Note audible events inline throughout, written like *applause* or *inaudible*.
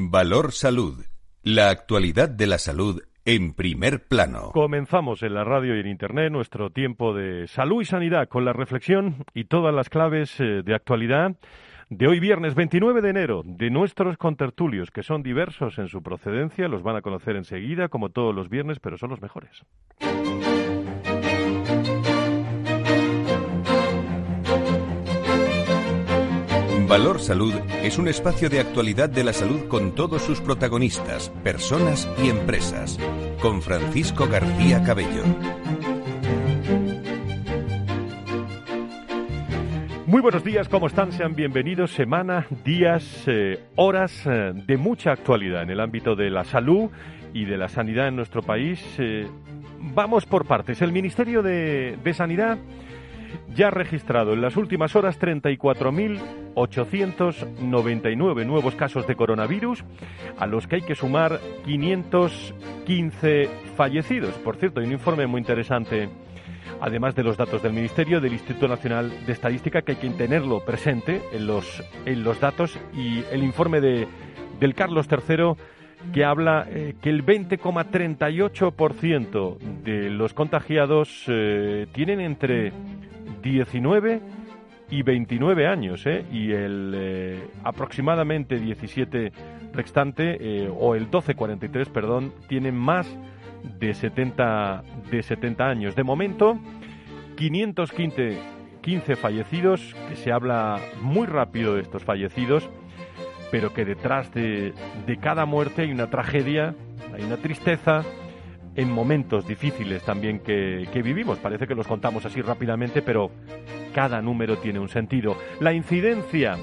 Valor Salud. La actualidad de la salud en primer plano. Comenzamos en la radio y en Internet nuestro tiempo de salud y sanidad con la reflexión y todas las claves eh, de actualidad de hoy viernes 29 de enero de nuestros contertulios, que son diversos en su procedencia, los van a conocer enseguida, como todos los viernes, pero son los mejores. Valor Salud es un espacio de actualidad de la salud con todos sus protagonistas, personas y empresas. Con Francisco García Cabello. Muy buenos días, ¿cómo están? Sean bienvenidos. Semana, días, eh, horas eh, de mucha actualidad en el ámbito de la salud y de la sanidad en nuestro país. Eh, vamos por partes. El Ministerio de, de Sanidad ya ha registrado en las últimas horas 34.899 nuevos casos de coronavirus, a los que hay que sumar 515 fallecidos. Por cierto, hay un informe muy interesante, además de los datos del Ministerio, del Instituto Nacional de Estadística, que hay que tenerlo presente en los, en los datos, y el informe de, del Carlos III que habla eh, que el 20,38% de los contagiados eh, tienen entre 19 y 29 años, ¿eh? y el eh, aproximadamente 17 restante, eh, o el 12,43, perdón, tienen más de 70, de 70 años. De momento, 515 15 fallecidos, que se habla muy rápido de estos fallecidos, pero que detrás de, de cada muerte hay una tragedia, hay una tristeza, en momentos difíciles también que, vivimos. Parece que los contamos así rápidamente, pero cada número tiene un sentido. La incidencia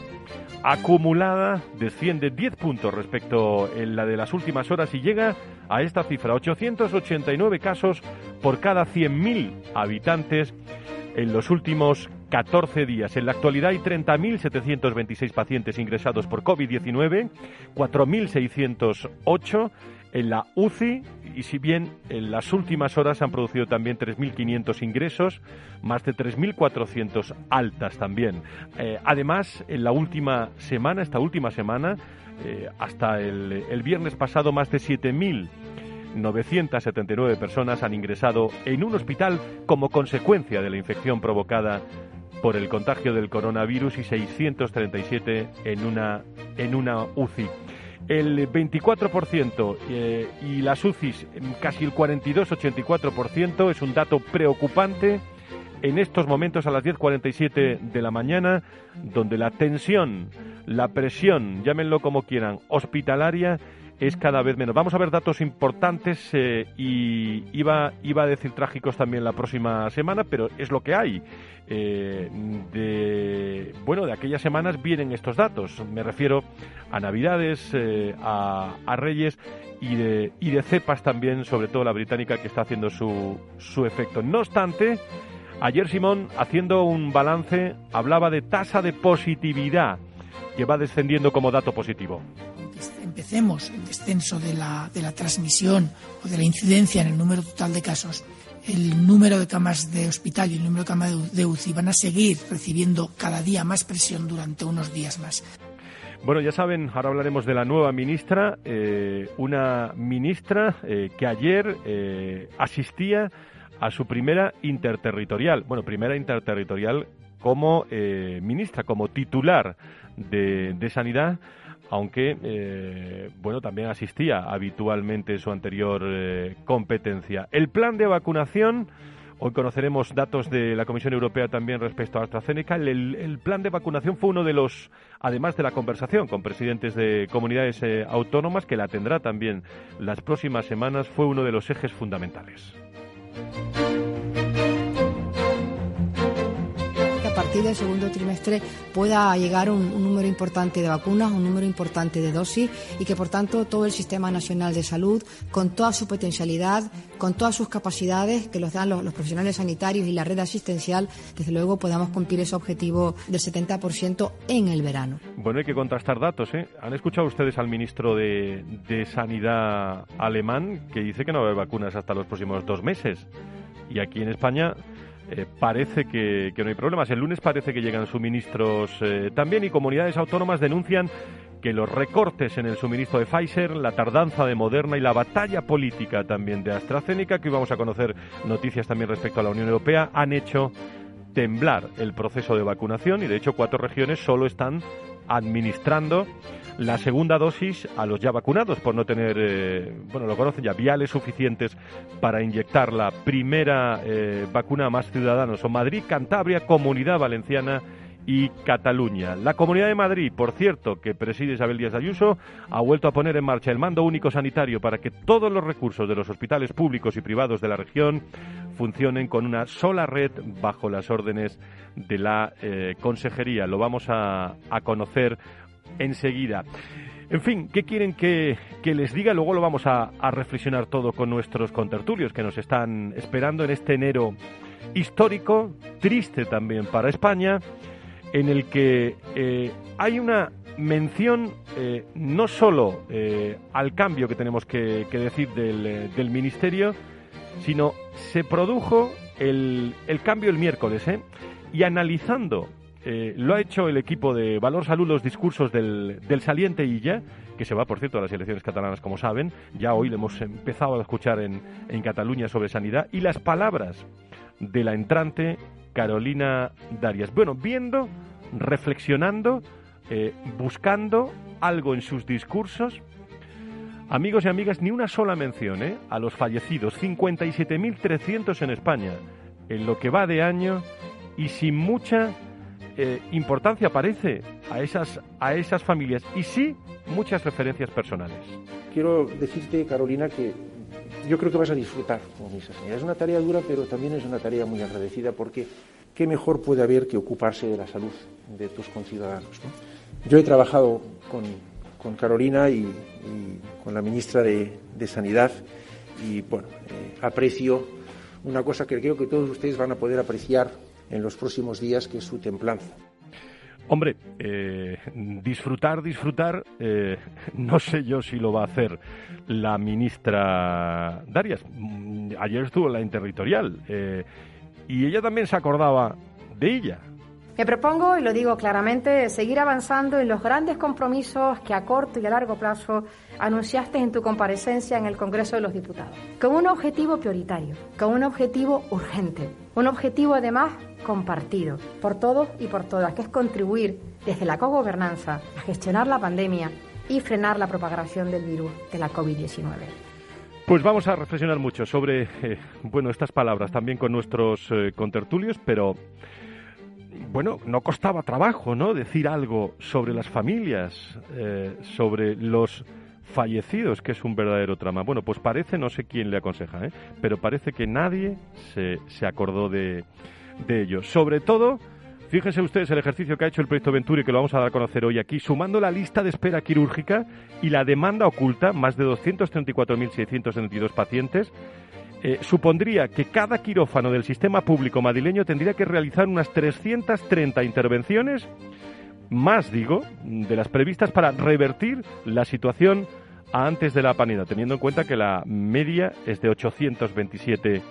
acumulada desciende 10 puntos respecto a la de las últimas horas y llega a esta cifra, 889 casos por cada 100.000 habitantes en los últimos 14 días. En la actualidad hay 30.726 pacientes ingresados por COVID-19, 4.608 en la UCI y si bien en las últimas horas han producido también 3.500 ingresos, más de 3.400 altas también. Eh, además, en la última semana, esta última semana, eh, hasta el, el viernes pasado, más de 7.979 personas han ingresado en un hospital como consecuencia de la infección provocada por el contagio del coronavirus y 637 en una, en una UCI el 24% eh, y las UCIs casi el 42-84% es un dato preocupante en estos momentos a las 10.47 de la mañana, donde la tensión, la presión, llámenlo como quieran, hospitalaria es cada vez menos. Vamos a ver datos importantes eh, y iba, iba a decir trágicos también la próxima semana, pero es lo que hay. Eh, de, bueno, de aquellas semanas vienen estos datos. Me refiero a Navidades, eh, a, Reyes y de, y de cepas también, sobre todo la británica, que está haciendo su, su efecto. No obstante, ayer Simón, haciendo un balance, hablaba de tasa de positividad que va descendiendo como dato positivo empecemos el descenso de la, de la transmisión o de la incidencia en el número total de casos, el número de camas de hospital y el número de camas de UCI van a seguir recibiendo cada día más presión durante unos días más. Bueno, ya saben, ahora hablaremos de la nueva ministra, eh, una ministra eh, que ayer eh, asistía a su primera interterritorial, bueno, primera interterritorial como ministra, como titular de, de Sanidad aunque eh, bueno también asistía habitualmente en su anterior eh, competencia. El plan de vacunación, hoy conoceremos datos de la Comisión Europea también respecto a AstraZeneca. El, plan de vacunación fue uno de los, además de la conversación con presidentes de comunidades eh, autónomas, que la tendrá también las próximas semanas, fue uno de los ejes fundamentales. Del segundo trimestre pueda llegar un, un, número importante de vacunas, un número importante de dosis y que, por tanto, todo el Sistema Nacional de Salud, con toda su potencialidad, con todas sus capacidades que los dan los, profesionales sanitarios y la red asistencial, desde luego podamos cumplir ese objetivo del 70% en el verano. Bueno, hay que contrastar datos. ¿eh? ¿Han escuchado ustedes al ministro de, de Sanidad alemán que dice que no va a haber vacunas hasta los próximos dos meses? Y aquí en España eh, parece que, no hay problemas. El lunes parece que llegan suministros eh, también y comunidades autónomas denuncian que los recortes en el suministro de Pfizer, la tardanza de Moderna y la batalla política también de AstraZeneca, que hoy vamos a conocer noticias también respecto a la Unión Europea, han hecho temblar el proceso de vacunación y de hecho cuatro regiones solo están administrando la segunda dosis a los ya vacunados por no tener, eh, bueno, lo conocen ya, viales suficientes para inyectar la primera eh, vacuna a más ciudadanos. Son Madrid, Cantabria, Comunidad Valenciana y Cataluña. La Comunidad de Madrid, por cierto, que preside Isabel Díaz Ayuso, ha vuelto a poner en marcha el mando único sanitario para que todos los recursos de los hospitales públicos y privados de la región funcionen con una sola red bajo las órdenes de la eh, consejería. Lo vamos a, conocer enseguida. En fin, ¿qué quieren que, les diga? Luego lo vamos a, reflexionar todo con nuestros contertulios que nos están esperando en este enero histórico, triste también para España, en el que eh, hay una mención eh, no solo al cambio que tenemos que, decir del, Ministerio, sino se produjo el, el cambio el miércoles, ¿eh? y analizando, eh, lo ha hecho el equipo de Valor Salud, los discursos del, del saliente Illa, que se va, por cierto, a las elecciones catalanas, como saben. Ya hoy le hemos empezado a escuchar en, en Cataluña sobre sanidad. Y las palabras de la entrante Carolina Darias. Bueno, viendo, reflexionando, eh, buscando algo en sus discursos. Amigos y amigas, ni una sola mención ¿eh? a los fallecidos, 57.300 en España, en lo que va de año y sin mucha eh, importancia parece a esas, a esas familias y sí muchas referencias personales. Quiero decirte, Carolina, que yo creo que vas a disfrutar con esa señal. Es una tarea dura, pero también es una tarea muy agradecida porque qué mejor puede haber que ocuparse de la salud de tus conciudadanos. Yo he trabajado con, con Carolina y, con la ministra de, Sanidad y bueno, eh, aprecio una cosa que creo que todos ustedes van a poder apreciar en los próximos días, que es su templanza. Hombre, eh, disfrutar, disfrutar, eh, no sé yo si lo va a hacer la ministra Darias. Mm, ayer estuvo en la interterritorial eh, y ella también se acordaba de ella. Me propongo, y lo digo claramente, seguir avanzando en los grandes compromisos que a corto y a largo plazo anunciaste en tu comparecencia en el Congreso de los Diputados, con un objetivo prioritario, con un objetivo urgente, un objetivo además compartido por todos y por todas, que es contribuir desde la cogobernanza a gestionar la pandemia y frenar la propagación del virus de la COVID-19. Pues vamos a reflexionar mucho sobre eh, bueno estas palabras también con nuestros eh, contertulios, pero bueno, no costaba trabajo, ¿no? Decir algo sobre las familias, eh, sobre los fallecidos, que es un verdadero trama. Bueno, pues parece, no sé quién le aconseja, ¿eh? pero parece que nadie se, se acordó de, de ello. Sobre todo, fíjense ustedes el ejercicio que ha hecho el proyecto Venturi, que lo vamos a dar a conocer hoy aquí, sumando la lista de espera quirúrgica y la demanda oculta, más de 234.672 pacientes, eh, supondría que cada quirófano del sistema público madrileño tendría que realizar unas 330 intervenciones, más digo, de las previstas para revertir la situación antes de la pandemia, teniendo en cuenta que la media es de 827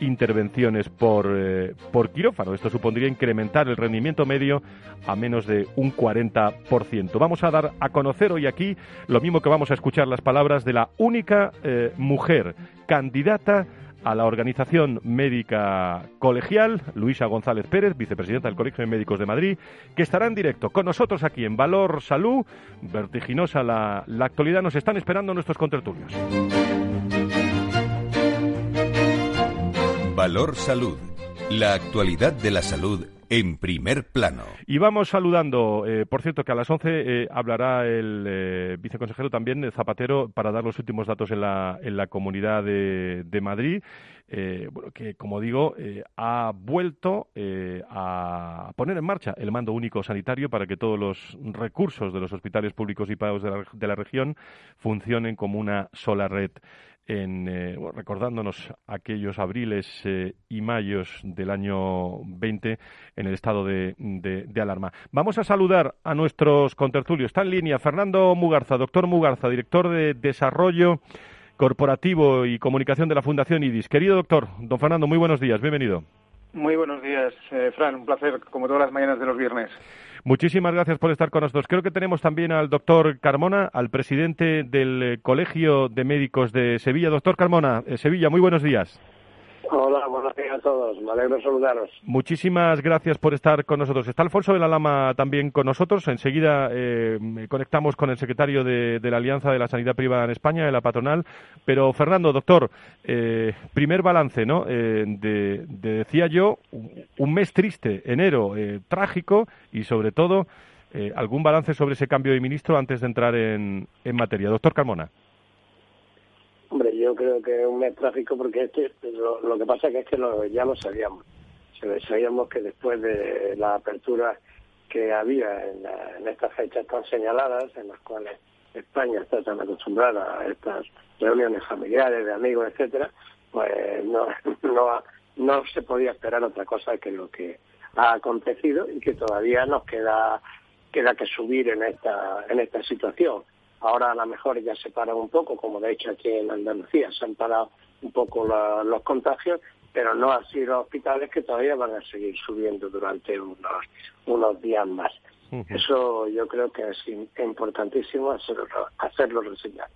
intervenciones por, eh, por quirófano. Esto supondría incrementar el rendimiento medio a menos de un 40%. Vamos a dar a conocer hoy aquí lo mismo que vamos a escuchar las palabras de la única eh, mujer candidata a la Organización Médica Colegial, Luisa González Pérez, vicepresidenta del Colegio de Médicos de Madrid, que estará en directo con nosotros aquí en Valor Salud. Vertiginosa la, la actualidad, nos están esperando nuestros contertulios. Valor Salud. La actualidad de la salud en primer plano. Y vamos saludando, eh, por cierto, que a las 11 eh, hablará el eh, viceconsejero también, Zapatero, para dar los últimos datos en la, en la comunidad de, Madrid. que como digo, ha vuelto a poner en marcha el mando único sanitario para que todos los recursos de los hospitales públicos y pagados de la, de la región funcionen como una sola red en, eh, recordándonos aquellos abriles eh, y mayos del año 20 en el estado de, de, alarma. Vamos a saludar a nuestros contertulios. Está en línea Fernando Mugarza, doctor Mugarza, director de Desarrollo Corporativo y Comunicación de la Fundación IDIS. Querido doctor, don Fernando, muy buenos días, bienvenido. Muy buenos días, eh, Fran. Un placer, como todas las mañanas de los viernes. Muchísimas gracias por estar con nosotros. Creo que tenemos también al doctor Carmona, al presidente del eh, Colegio de Médicos de Sevilla. Doctor Carmona, eh, Sevilla, muy buenos días. Hola, buenos días a todos. Me alegro saludaros. Muchísimas gracias por estar con nosotros. Está Alfonso de la Lama también con nosotros. Enseguida eh, conectamos con el secretario de, la Alianza de la Sanidad Privada en España, de la patronal. Pero, Fernando, doctor, eh, primer balance, ¿no? Eh, de, decía yo, un mes triste, enero trágico y, sobre todo, algún balance sobre ese cambio de ministro antes de entrar en, en materia. Doctor Carmona. Yo creo que es un mes trágico porque este, lo, que pasa es que lo, ya lo sabíamos. Sabíamos que después de la apertura que había en, estas fechas tan señaladas, en las cuales España está tan acostumbrada a estas reuniones familiares, de amigos, etcétera, pues no, *laughs* no, no se podía esperar otra cosa que lo que ha acontecido y que todavía nos queda queda que subir en esta en esta situación. Ahora a lo mejor ya se paran un poco, como de hecho aquí en Andalucía se han parado un poco los contagios, pero no así los hospitales que todavía van a seguir subiendo durante unos, unos días más. Eso yo creo que es importantísimo hacerlo, hacerlo reseñar.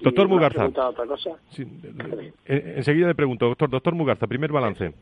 Doctor Mugarza. Otra cosa? enseguida le pregunto, doctor, doctor Mugarza, primer balance.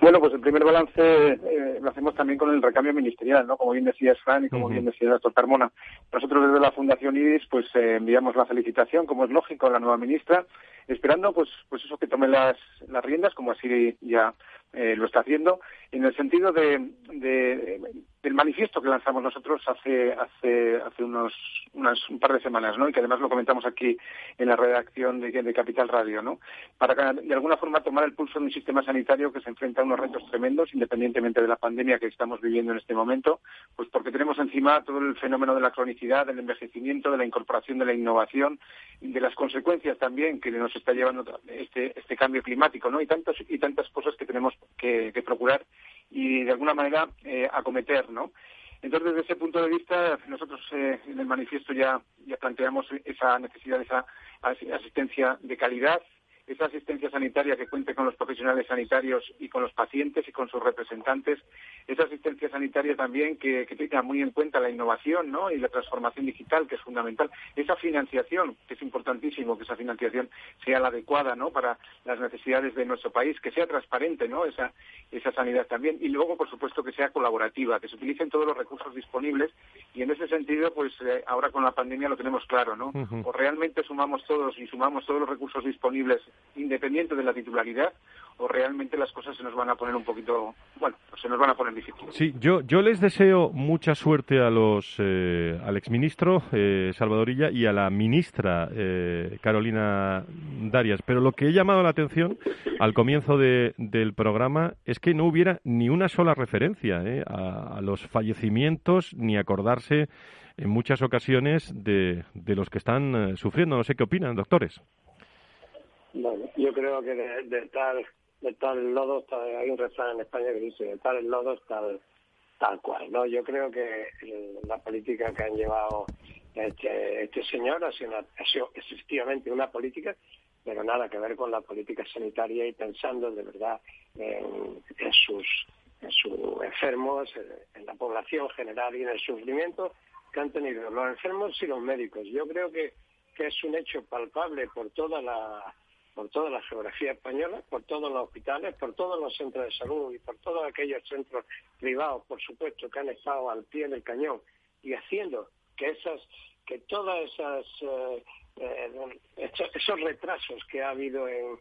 Bueno, pues el primer balance eh, lo hacemos también con el recambio ministerial, ¿no? Como bien decía Fran y como bien decía el doctor Carmona. Nosotros desde la Fundación IDIS pues eh, enviamos la felicitación, como es lógico, a la nueva ministra, esperando pues pues eso que tome las, las riendas, como así ya eh, lo está haciendo, en el sentido de, del manifiesto que lanzamos nosotros hace hace hace unos unas, un par de semanas, ¿no? Y que además lo comentamos aquí en la redacción de, de Capital Radio, ¿no? Para de alguna forma tomar el pulso de un sistema sanitario que se enfrenta a unos retos tremendos, independientemente de la pandemia que estamos viviendo en este momento, pues porque tenemos encima todo el fenómeno de la cronicidad, del envejecimiento, de la incorporación de la innovación, de las consecuencias también que nos está llevando este este cambio climático, ¿no? Y tantas y tantas cosas que tenemos que, procurar y de alguna manera eh, acometer, ¿no? Entonces, desde ese punto de vista, nosotros eh, en el manifiesto ya, ya planteamos esa necesidad de esa asistencia de calidad, esa asistencia sanitaria que cuente con los profesionales sanitarios y con los pacientes y con sus representantes, esa asistencia sanitaria también que, tenga muy en cuenta la innovación ¿no? y la transformación digital, que es fundamental, esa financiación, que es importantísimo que esa financiación sea la adecuada ¿no? para las necesidades de nuestro país, que sea transparente ¿no? esa, esa sanidad también, y luego, por supuesto, que sea colaborativa, que se utilicen todos los recursos disponibles, y en ese sentido, pues eh, ahora con la pandemia lo tenemos claro, ¿no? O realmente sumamos todos y sumamos todos los recursos disponibles independiente de la titularidad o realmente las cosas se nos van a poner un poquito, bueno, se nos van a poner difíciles. Sí, yo, yo les deseo mucha suerte a los, eh, al exministro eh, Salvadorilla y a la ministra eh, Carolina Darias, pero lo que he llamado la atención al comienzo de, del programa es que no hubiera ni una sola referencia eh, a, a, los fallecimientos ni acordarse en muchas ocasiones de, de los que están sufriendo. No sé qué opinan, doctores. Bueno, yo creo que de, tal de tal lodo hay un refrán en España que dice de tal lodo tal tal cual, ¿no? Yo creo que la política que han llevado este, este señor ha sido, ha sido efectivamente una política, pero nada que ver con la política sanitaria y pensando de verdad en, en sus en sus enfermos, en la población general y en el sufrimiento que han tenido los enfermos y los médicos. Yo creo que, que es un hecho palpable por toda la por toda la geografía española, por todos los hospitales, por todos los centros de salud y por todos aquellos centros privados, por supuesto, que han estado al pie del cañón y haciendo que esas, que todas esas eh, eh, esos retrasos que ha habido en,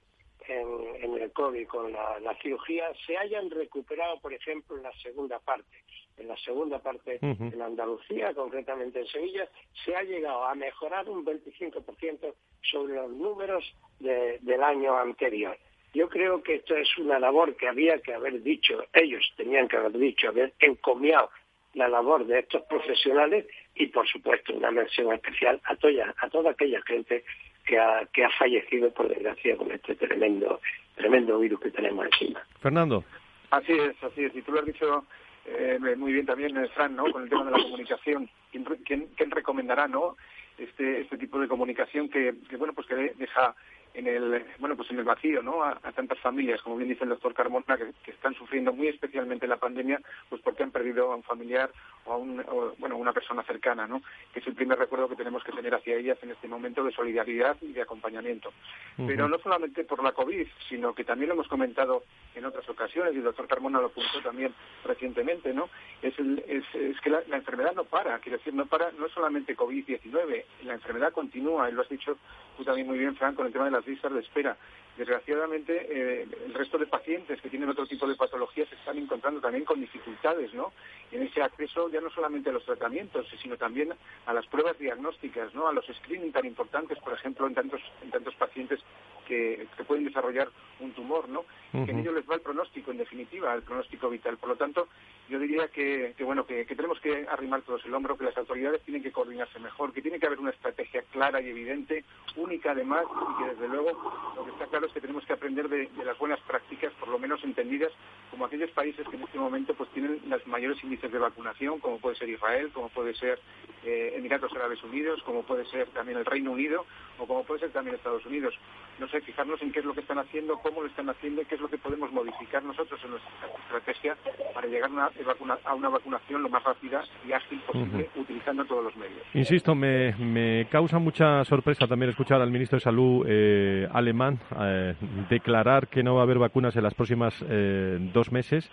en, el COVID con la, cirugía se hayan recuperado, por ejemplo, en la segunda parte. En la segunda parte, en Andalucía, concretamente en Sevilla, se ha llegado a mejorar un 25% sobre los números del año anterior. Yo creo que esto es una labor que había que haber dicho, ellos tenían que haber dicho, haber encomiado la labor de estos profesionales y, por supuesto, una mención especial a toda, a toda aquella gente que ha, que ha fallecido, por desgracia, con este tremendo, tremendo virus que tenemos encima. Fernando. Así es, así es. Y tú lo has dicho eh, muy bien también, eh, Fran, ¿no? Con el tema de la comunicación. ¿Quién, quién, quién recomendará, no? Este, este tipo de comunicación que, que bueno, pues que deja en el bueno pues en el vacío no a, tantas familias como bien dice el doctor Carmona que, están sufriendo muy especialmente la pandemia pues porque han perdido a un familiar o a un bueno una persona cercana no que es el primer recuerdo que tenemos que tener hacia ellas en este momento de solidaridad y de acompañamiento. Pero no solamente por la covid sino que también lo hemos comentado en otras ocasiones y el doctor Carmona lo apuntó también recientemente no es, es, que la, enfermedad no para quiero decir no para no es solamente covid 19 la enfermedad continúa y lo has dicho tú también muy bien Fran con el tema de las listas de espera. Desgraciadamente, eh, el resto de pacientes que tienen otro tipo de patologías se están encontrando también con dificultades, ¿no? En ese acceso ya no solamente a los tratamientos, sino también a las pruebas diagnósticas, ¿no? A los screening tan importantes, por ejemplo, en tantos, en tantos pacientes que, pueden desarrollar un tumor, ¿no? Que en ello les va el pronóstico, en definitiva, el pronóstico vital. Por lo tanto, yo diría que, bueno, que, tenemos que arrimar todos el hombro, que las autoridades tienen que coordinarse mejor, que tiene que haber una estrategia clara y evidente, única además, y que desde luego lo que está claro es que tenemos que aprender de, las buenas prácticas, por lo menos entendidas como aquellos países que en este momento pues tienen los mayores índices de vacunación, como puede ser Israel, como puede ser eh, Emiratos Árabes Unidos, como puede ser también el Reino Unido o como puede ser también Estados Unidos. No sé, fijarnos en qué es lo que están haciendo, cómo lo están haciendo y qué es lo que podemos modificar nosotros en nuestra estrategia para llegar a una, vacunación lo más rápida y ágil posible, utilizando todos los medios. Insisto, me, causa mucha sorpresa también escuchar al ministro de Salud eh, alemán eh, declarar que no va a haber vacunas en las próximas eh, dos meses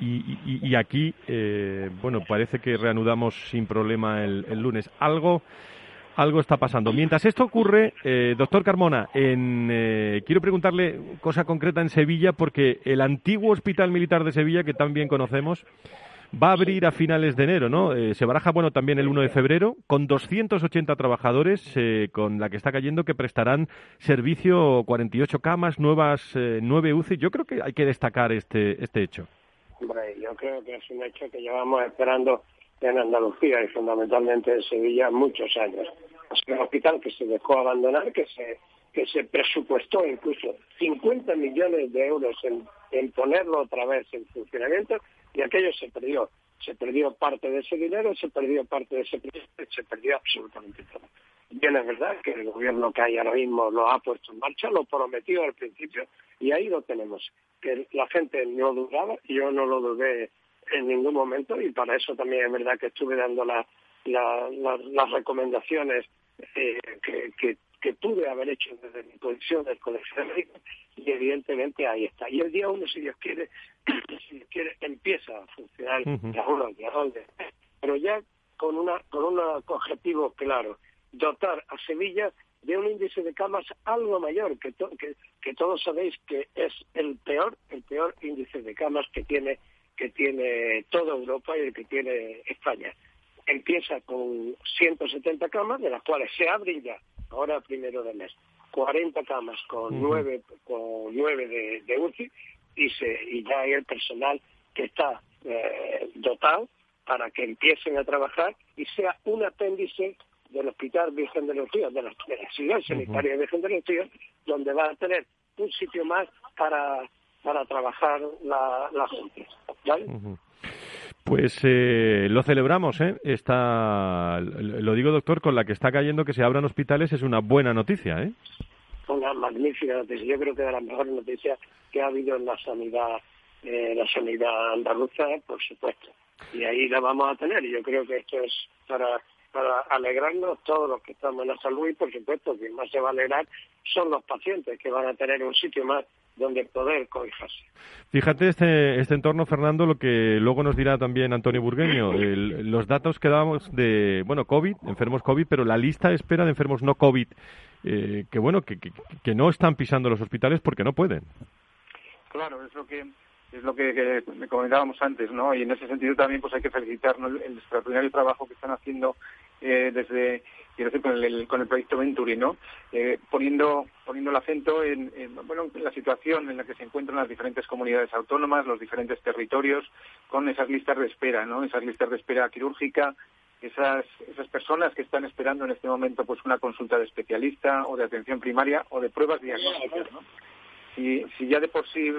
y, aquí, bueno, parece que reanudamos sin problema el, el lunes. Algo algo está pasando. Mientras esto ocurre, eh, doctor Carmona, en, eh, quiero preguntarle cosa concreta en Sevilla, porque el antiguo Hospital Militar de Sevilla, que tan bien conocemos, va a abrir a finales de enero, ¿no? Eh, se baraja, bueno, también el 1 de febrero, con 280 trabajadores, con la que está cayendo, que prestarán servicio 48 camas, nuevas 9 UCI. Yo creo que hay que destacar este, este hecho. yo creo que es un hecho que llevamos esperando en Andalucía y fundamentalmente en Sevilla muchos años. Es un hospital que se dejó abandonar, que se, que se presupuestó incluso 50 millones de euros en, en ponerlo otra vez en funcionamiento y aquello se perdió. Se perdió parte de ese dinero, se perdió parte de ese proyecto, se perdió absolutamente todo. Bien, es verdad que el gobierno que hay ahora mismo lo ha puesto en marcha, lo prometió al principio y ahí lo tenemos. Que la gente no dudaba, yo no lo dudé en ningún momento y para eso también es verdad que estuve dando las recomendaciones eh, que, que, que, pude haber hecho desde mi posición del Colegio de y evidentemente ahí está. Y el día uno, si Dios quiere, *clears throat* si Dios quiere empieza a funcionar ya uno, día dónde. Pero ya con, una, con un objetivo claro, dotar a Sevilla de un índice de camas algo mayor, que, que, que todos sabéis que es el peor, el peor índice de camas que tiene que tiene toda Europa y el que tiene España. Empieza con 170 camas, de las cuales se abren ya, ahora primero de mes, 40 camas con nueve con nueve de, UCI y, se, y ya hay el personal que está eh, dotado para que empiecen a trabajar y sea un apéndice del Hospital Virgen de los Ríos, de la, ciudad sanitaria Virgen de los Ríos, donde va a tener un sitio más para para trabajar la, la gente. Pues eh, lo celebramos, ¿eh? Está, lo digo, doctor, con la que está cayendo que se abran hospitales es una buena noticia, ¿eh? Una magnífica noticia. Yo creo que de las mejores noticias que ha habido en la sanidad, eh, la sanidad andaluza, por supuesto. Y ahí la vamos a tener. Yo creo que esto es para para alegrarnos todos los que estamos en la salud y por supuesto quien más se va a alegrar son los pacientes que van a tener un sitio más donde poder cobijarse. Fíjate este, este entorno, Fernando, lo que luego nos dirá también Antonio Burgueño, *coughs* los datos que dábamos de, bueno, COVID, enfermos COVID, pero la lista de espera de enfermos no COVID, eh, que bueno, que, que, no están pisando los hospitales porque no pueden. Claro, es lo que es lo que, me comentábamos antes, ¿no? Y en ese sentido también pues hay que felicitar el extraordinario trabajo que están haciendo eh, desde quiero decir, con el, con el proyecto Venturi, ¿no? Eh, poniendo, poniendo el acento en, bueno, en la situación en la que se encuentran las diferentes comunidades autónomas, los diferentes territorios, con esas listas de espera, ¿no? Esas listas de espera quirúrgica, esas, esas personas que están esperando en este momento pues una consulta de especialista o de atención primaria o de pruebas diagnósticas, ¿no? Si, si ya de por sí eh,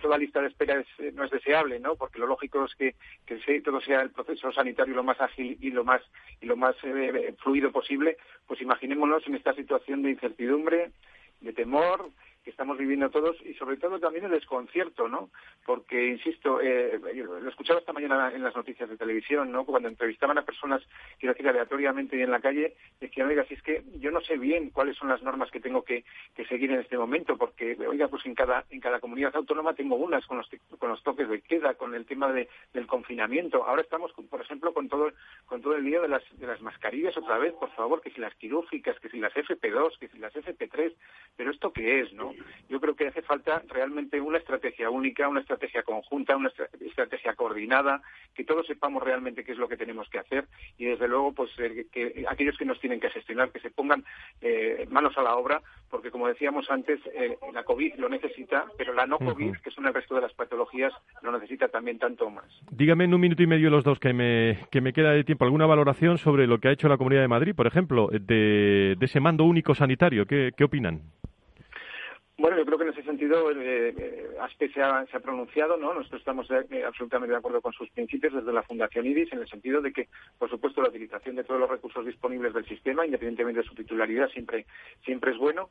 toda lista de espera eh, no es deseable, ¿no? Porque lo lógico es que, que todo sea el proceso sanitario lo más ágil y lo más y lo más eh, fluido posible, pues imaginémonos en esta situación de incertidumbre de temor, que estamos viviendo todos y sobre todo también el desconcierto, ¿no? Porque, insisto, eh, lo escuchaba esta mañana en las noticias de televisión, ¿no? Cuando entrevistaban a personas, quiero decir, aleatoriamente y en la calle, decían, oiga, si es que yo no sé bien cuáles son las normas que tengo que, seguir en este momento, porque, oiga, pues en cada, en cada comunidad autónoma tengo unas con los, con los toques de queda, con el tema de, del confinamiento. Ahora estamos, por ejemplo, con todo, con todo el lío de las, de las mascarillas otra vez, por favor, que si las quirúrgicas, que si las FP2, que si las FP3, pero esto qué es, ¿no? Yo creo que hace falta realmente una estrategia única, una estrategia conjunta, una estrategia coordinada, que todos sepamos realmente qué es lo que tenemos que hacer y desde luego pues eh, que aquellos que nos tienen que gestionar que se pongan eh, manos a la obra porque como decíamos antes eh, la COVID lo necesita pero la no COVID que son el resto de las patologías lo necesita también tanto más. Dígame en un minuto y medio los dos que me, que me queda de tiempo alguna valoración sobre lo que ha hecho la Comunidad de Madrid por ejemplo de, ese mando único sanitario ¿qué, qué opinan? Bueno, yo creo que en ese sentido eh, eh ASPE se ha, pronunciado, ¿no? Nosotros estamos eh, absolutamente de acuerdo con sus principios desde la Fundación IDIS, en el sentido de que, por supuesto, la utilización de todos los recursos disponibles del sistema, independientemente de su titularidad, siempre, siempre es bueno.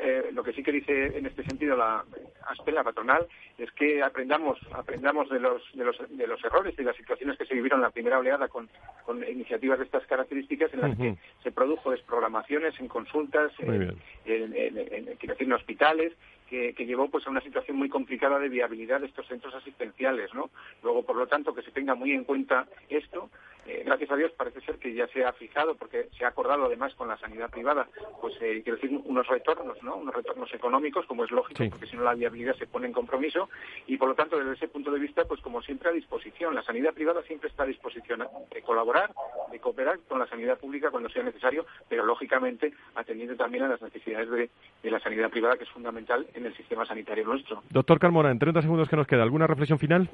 Eh, lo que sí que dice en este sentido la ASPE, la patronal, es que aprendamos, aprendamos de los, de los, de los errores y de las situaciones que se vivieron en la primera oleada con, con iniciativas de estas características en las que se produjo desprogramaciones en consultas, en, en hospitales, que, llevó pues a una situación muy complicada de viabilidad de estos centros asistenciales, ¿no? Luego, por lo tanto, que se tenga muy en cuenta esto. Eh, gracias a Dios parece ser que ya se ha fijado, porque se ha acordado además con la sanidad privada, pues eh, quiero decir unos retornos, ¿no? Unos retornos económicos, como es lógico, porque si no la viabilidad se pone en compromiso y por lo tanto desde ese punto de vista, pues como siempre a disposición. La sanidad privada siempre está a disposición de colaborar, de cooperar con la sanidad pública cuando sea necesario, pero lógicamente atendiendo también a las necesidades de, de la sanidad privada, que es fundamental en el sistema sanitario nuestro. Doctor Carmona, en 30 segundos que nos queda, ¿alguna reflexión final?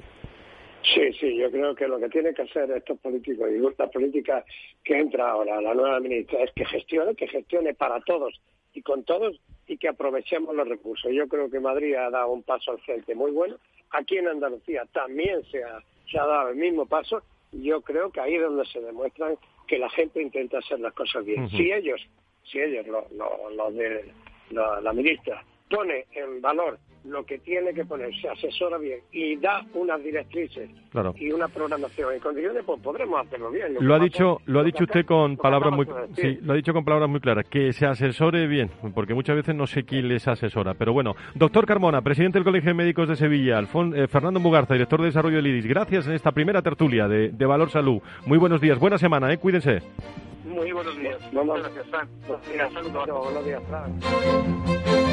Sí, sí, yo creo que lo que tienen que hacer estos políticos y esta política que entra ahora, la nueva ministra, es que gestione, que gestione para todos y con todos y que aprovechemos los recursos. Yo creo que Madrid ha dado un paso al frente muy bueno. Aquí en Andalucía también se ha, se ha dado el mismo paso yo creo que ahí es donde se demuestra que la gente intenta hacer las cosas bien. Si ellos, si ellos, los de la ministra, pone en valor lo que tiene que poner, se asesora bien y da unas directrices y una programación en condiciones, pues podremos hacerlo bien. Lo, ha dicho, lo ha dicho usted con palabras muy, sí, lo ha dicho con palabras muy claras, que se asesore bien, porque muchas veces no sé quién les asesora. Pero bueno, doctor Carmona, presidente del Colegio de Médicos de Sevilla, eh, Fernando Mugarza, director de desarrollo del IDIS, gracias en esta primera tertulia de, de Valor Salud. Muy buenos días, buena semana, ¿eh? cuídense. Muy buenos días. Muchas gracias, Fran. Buenos días, Fran.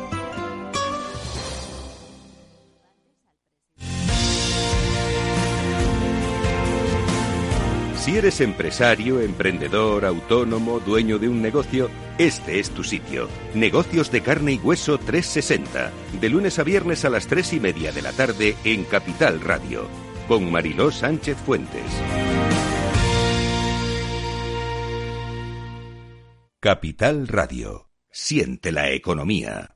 Si eres empresario, emprendedor, autónomo, dueño de un negocio, este es tu sitio. Negocios de carne y hueso 360. De lunes a viernes a las 3 y media de la tarde en Capital Radio. Con Mariló Sánchez Fuentes. Capital Radio. Siente la economía.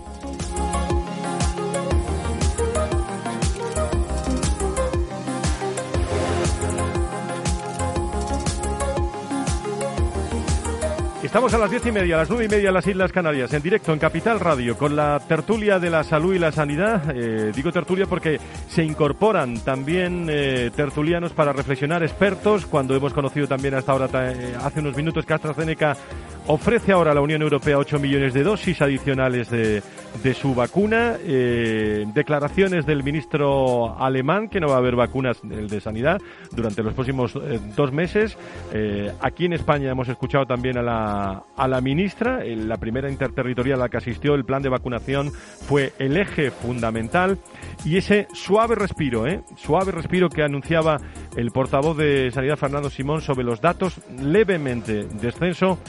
Estamos a las diez y media, a las nueve y media en las Islas Canarias, en directo en Capital Radio, con la tertulia de la salud y la sanidad. Eh, digo tertulia porque se incorporan también eh, tertulianos para reflexionar, expertos, cuando hemos conocido también hasta ahora, eh, hace unos minutos, que AstraZeneca ofrece ahora a la Unión Europea 8 millones de dosis adicionales de, de su vacuna. declaraciones del ministro alemán que no va a haber vacunas el de sanidad durante los próximos dos meses. aquí en España hemos escuchado también a la a, la ministra. La primera interterritorial a la que asistió el plan de vacunación fue el eje fundamental y ese suave respiro, ¿eh? suave respiro que anunciaba el portavoz de Sanidad Fernando Simón sobre los datos levemente descenso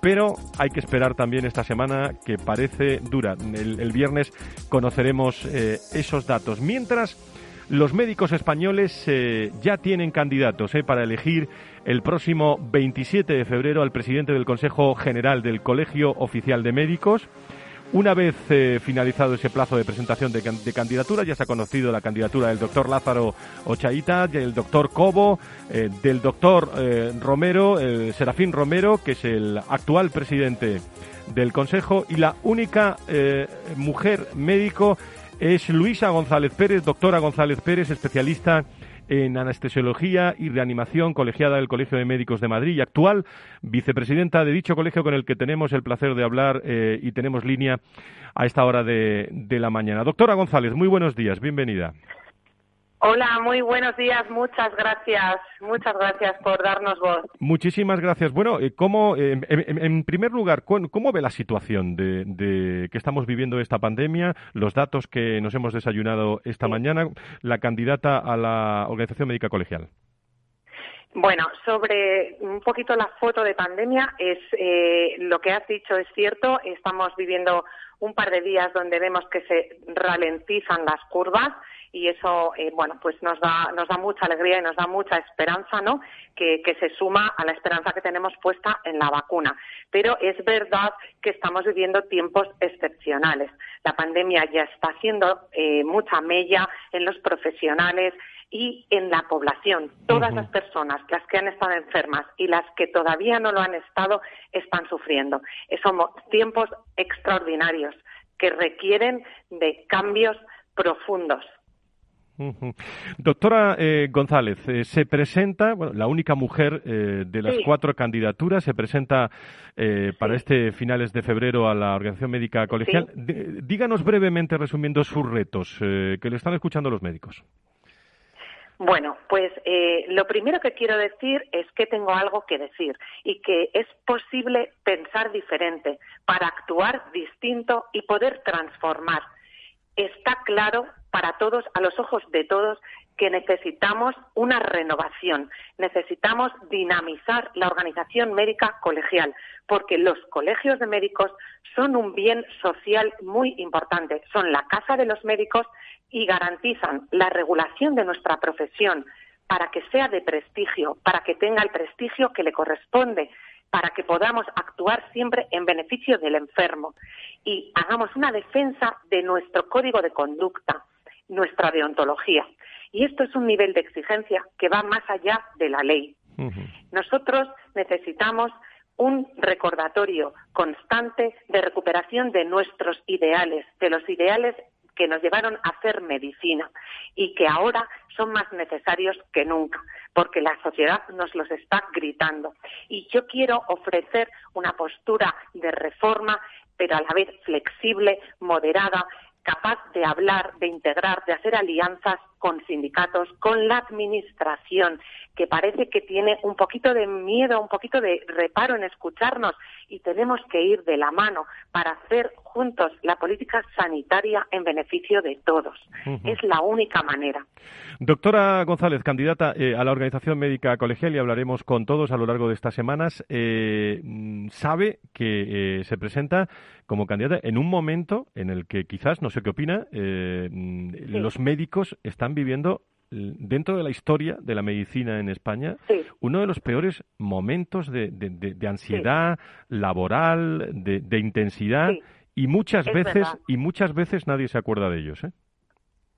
pero hay que esperar también esta semana que parece dura. El, viernes conoceremos eh, esos datos. Mientras, los médicos españoles eh, ya tienen candidatos eh, para elegir el próximo 27 de febrero al presidente del Consejo General del Colegio Oficial de Médicos. Una vez eh, finalizado ese plazo de presentación de, candidatura, ya se ha conocido la candidatura del doctor Lázaro Ochaíta, del doctor Cobo, del doctor Romero, Serafín Romero, que es el actual presidente del Consejo y la única mujer médico es Luisa González Pérez, doctora González Pérez, especialista anestesiología y reanimación, colegiada del Colegio de Médicos de Madrid y actual vicepresidenta de dicho colegio con el que tenemos el placer de hablar eh, y tenemos línea a esta hora de la mañana. Doctora González, muy buenos días, bienvenida. Hola, muy buenos días, muchas gracias, muchas gracias por darnos voz. Muchísimas gracias. Bueno, eh, ¿cómo, eh, en, primer lugar, ¿cómo, ve la situación de, que estamos viviendo esta pandemia, los datos que nos hemos desayunado esta mañana, la candidata a la Organización Médica Colegial? Bueno, sobre un poquito la foto de pandemia, es eh, lo que has dicho es cierto. Estamos viviendo un par de días donde vemos que se ralentizan las curvas y eso, eh, bueno, pues nos da, nos da mucha alegría y nos da mucha esperanza, ¿no? Que, se suma a la esperanza que tenemos puesta en la vacuna. Pero es verdad que estamos viviendo tiempos excepcionales. La pandemia ya está haciendo eh, mucha mella en los profesionales, y en la población. Todas las personas, las que han estado enfermas y las que todavía no lo han estado, están sufriendo. Son tiempos extraordinarios que requieren de cambios profundos. Doctora eh, González, eh, se presenta, bueno, la única mujer eh, de las cuatro candidaturas, se presenta para este finales de febrero a la Organización Médica Colegial. díganos brevemente, resumiendo sus retos, que le están escuchando los médicos. Bueno, pues lo primero que quiero decir es que tengo algo que decir y que es posible pensar diferente para actuar distinto y poder transformar. Está claro para todos, a los ojos de todos, que necesitamos una renovación, necesitamos dinamizar la organización médica colegial, porque los colegios de médicos son un bien social muy importante, son la casa de los médicos y garantizan la regulación de nuestra profesión para que sea de prestigio, para que tenga el prestigio que le corresponde, para que podamos actuar siempre en beneficio del enfermo. Y hagamos una defensa de nuestro código de conducta nuestra deontología. Y esto es un nivel de exigencia que va más allá de la ley. Nosotros necesitamos un recordatorio constante de recuperación de nuestros ideales, de los ideales que nos llevaron a hacer medicina y que ahora son más necesarios que nunca, porque la sociedad nos los está gritando. Y yo quiero ofrecer una postura de reforma, pero a la vez flexible, moderada, capaz de hablar, de integrar, de hacer alianzas con sindicatos, con la administración, que parece que tiene un poquito de miedo, un poquito de reparo en escucharnos y tenemos que ir de la mano para hacer juntos la política sanitaria en beneficio de todos. Es la única manera. Doctora González, candidata eh, a la Organización Médica Colegial y hablaremos con todos a lo largo de estas semanas. Eh, mm, sabe que eh, se presenta como candidata en un momento en el que quizás, no sé qué opina, mm, los médicos están viviendo dentro de la historia de la medicina en España, uno de los peores momentos de, ansiedad laboral, de, intensidad, y muchas veces y muchas veces nadie se acuerda de ellos. ¿eh?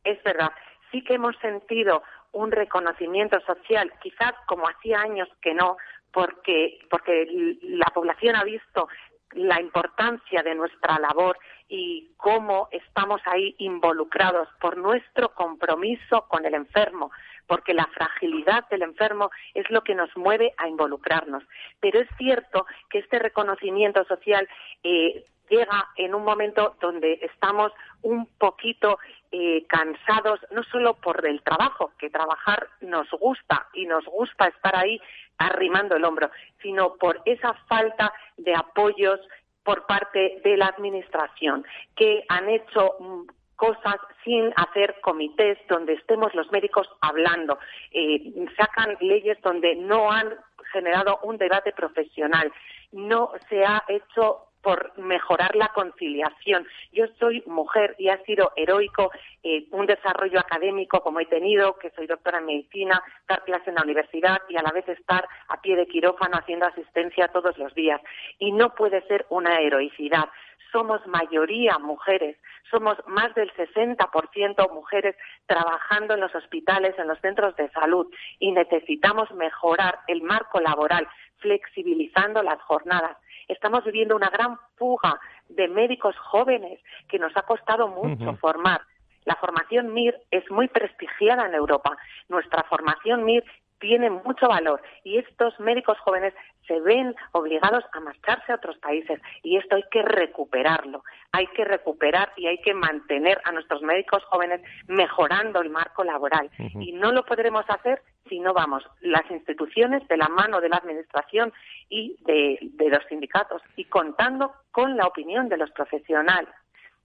Es verdad. Sí que hemos sentido un reconocimiento social, quizás como hacía años que no, porque, porque la población ha visto la importancia de nuestra labor y cómo estamos ahí involucrados por nuestro compromiso con el enfermo, porque la fragilidad del enfermo es lo que nos mueve a involucrarnos. Pero es cierto que este reconocimiento social eh, llega en un momento donde estamos un poquito eh, cansados, no solo por el trabajo, que trabajar nos gusta y nos gusta estar ahí arrimando el hombro, sino por esa falta de apoyos por parte de la Administración, que han hecho mm, cosas sin hacer comités donde estemos los médicos hablando. Eh, sacan leyes donde no han generado un debate profesional. No se ha hecho por mejorar la conciliación. Yo soy mujer y ha sido heroico eh, un desarrollo académico como he tenido, que soy doctora en medicina, dar clases en la universidad y a la vez estar a pie de quirófano haciendo asistencia todos los días. Y no puede ser una heroicidad. Somos mayoría mujeres, somos más del 60% mujeres trabajando en los hospitales, en los centros de salud y necesitamos mejorar el marco laboral, flexibilizando las jornadas Estamos viviendo una gran fuga de médicos jóvenes que nos ha costado mucho formar. La formación MIR es muy prestigiada en Europa. Nuestra formación MIR tiene mucho valor y estos médicos jóvenes se ven obligados a marcharse a otros países y esto hay que recuperarlo. Hay que recuperar y hay que mantener a nuestros médicos jóvenes mejorando el marco laboral y no lo podremos hacer si no vamos las instituciones de la mano de la administración y de, de los sindicatos y contando con la opinión de los profesionales.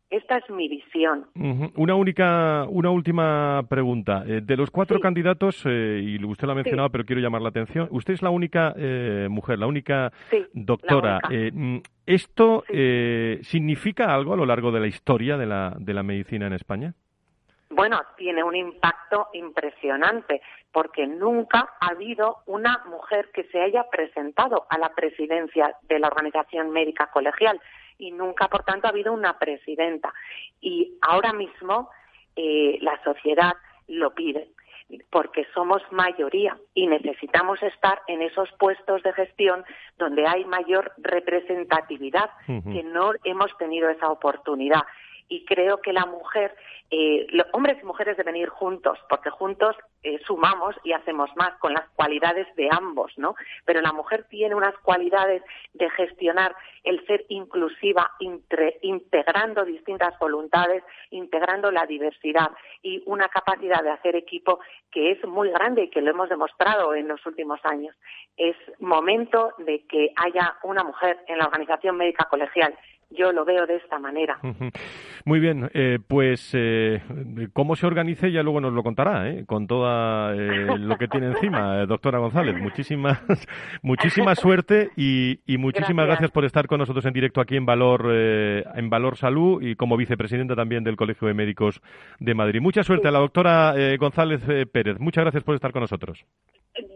Esta es mi visión. Una única, una última pregunta. Eh, de los cuatro candidatos, eh, y usted lo ha mencionado, pero quiero llamar la atención, usted es la única eh, mujer, la única doctora. Mm, ¿Esto significa algo a lo largo de la historia de la, de la medicina en España? Bueno, tiene un impacto impresionante, porque nunca ha habido una mujer que se haya presentado a la presidencia de la Organización Médica Colegial y nunca, por tanto, ha habido una presidenta. Y ahora mismo eh, la sociedad lo pide porque somos mayoría y necesitamos estar en esos puestos de gestión donde hay mayor representatividad, que no hemos tenido esa oportunidad y creo que la mujer, eh, los hombres y mujeres deben ir juntos, porque juntos eh, sumamos y hacemos más con las cualidades de ambos, ¿no? Pero la mujer tiene unas cualidades de gestionar el ser inclusiva, integrando distintas voluntades, integrando la diversidad y una capacidad de hacer equipo que es muy grande y que lo hemos demostrado en los últimos años. Es momento de que haya una mujer en la organización médica colegial yo lo veo de esta manera. Muy bien, eh, pues eh, cómo se organice ya luego nos lo contará, ¿eh? con todo lo que tiene encima, *laughs* doctora González. Muchísimas, *laughs* muchísima suerte y, muchísimas gracias. por estar con nosotros en directo aquí en Valor, en Valor Salud y como vicepresidenta también del Colegio de Médicos de Madrid. Mucha suerte a la doctora González Pérez. Muchas gracias por estar con nosotros.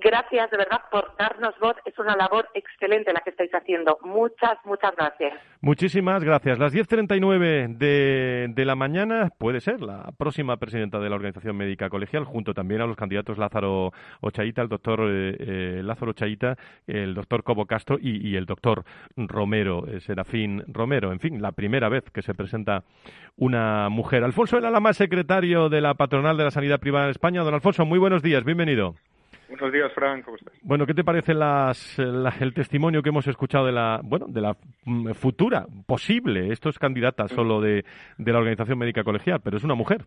Gracias de verdad por darnos voz. Es una labor excelente la que estáis haciendo. Muchas, muchas gracias. Muchísimas gracias. Las 10.39 de, de la mañana puede ser la próxima presidenta de la Organización Médica Colegial, junto también a los candidatos Lázaro Ochaíta, el doctor eh, eh, Lázaro Ochaíta, el doctor Cobo Castro y, el doctor Romero, eh, Serafín Romero. En fin, la primera vez que se presenta una mujer. Alfonso El Alama, secretario de la Patronal de la Sanidad Privada en España. Don Alfonso, muy buenos días, bienvenido. Buenos días, Fran, ¿cómo estás? Bueno, ¿qué te parece el testimonio que hemos escuchado de la, bueno, de la mm, futura, posible, esto es candidata solo de, de la Organización Médica Colegial, pero es una mujer?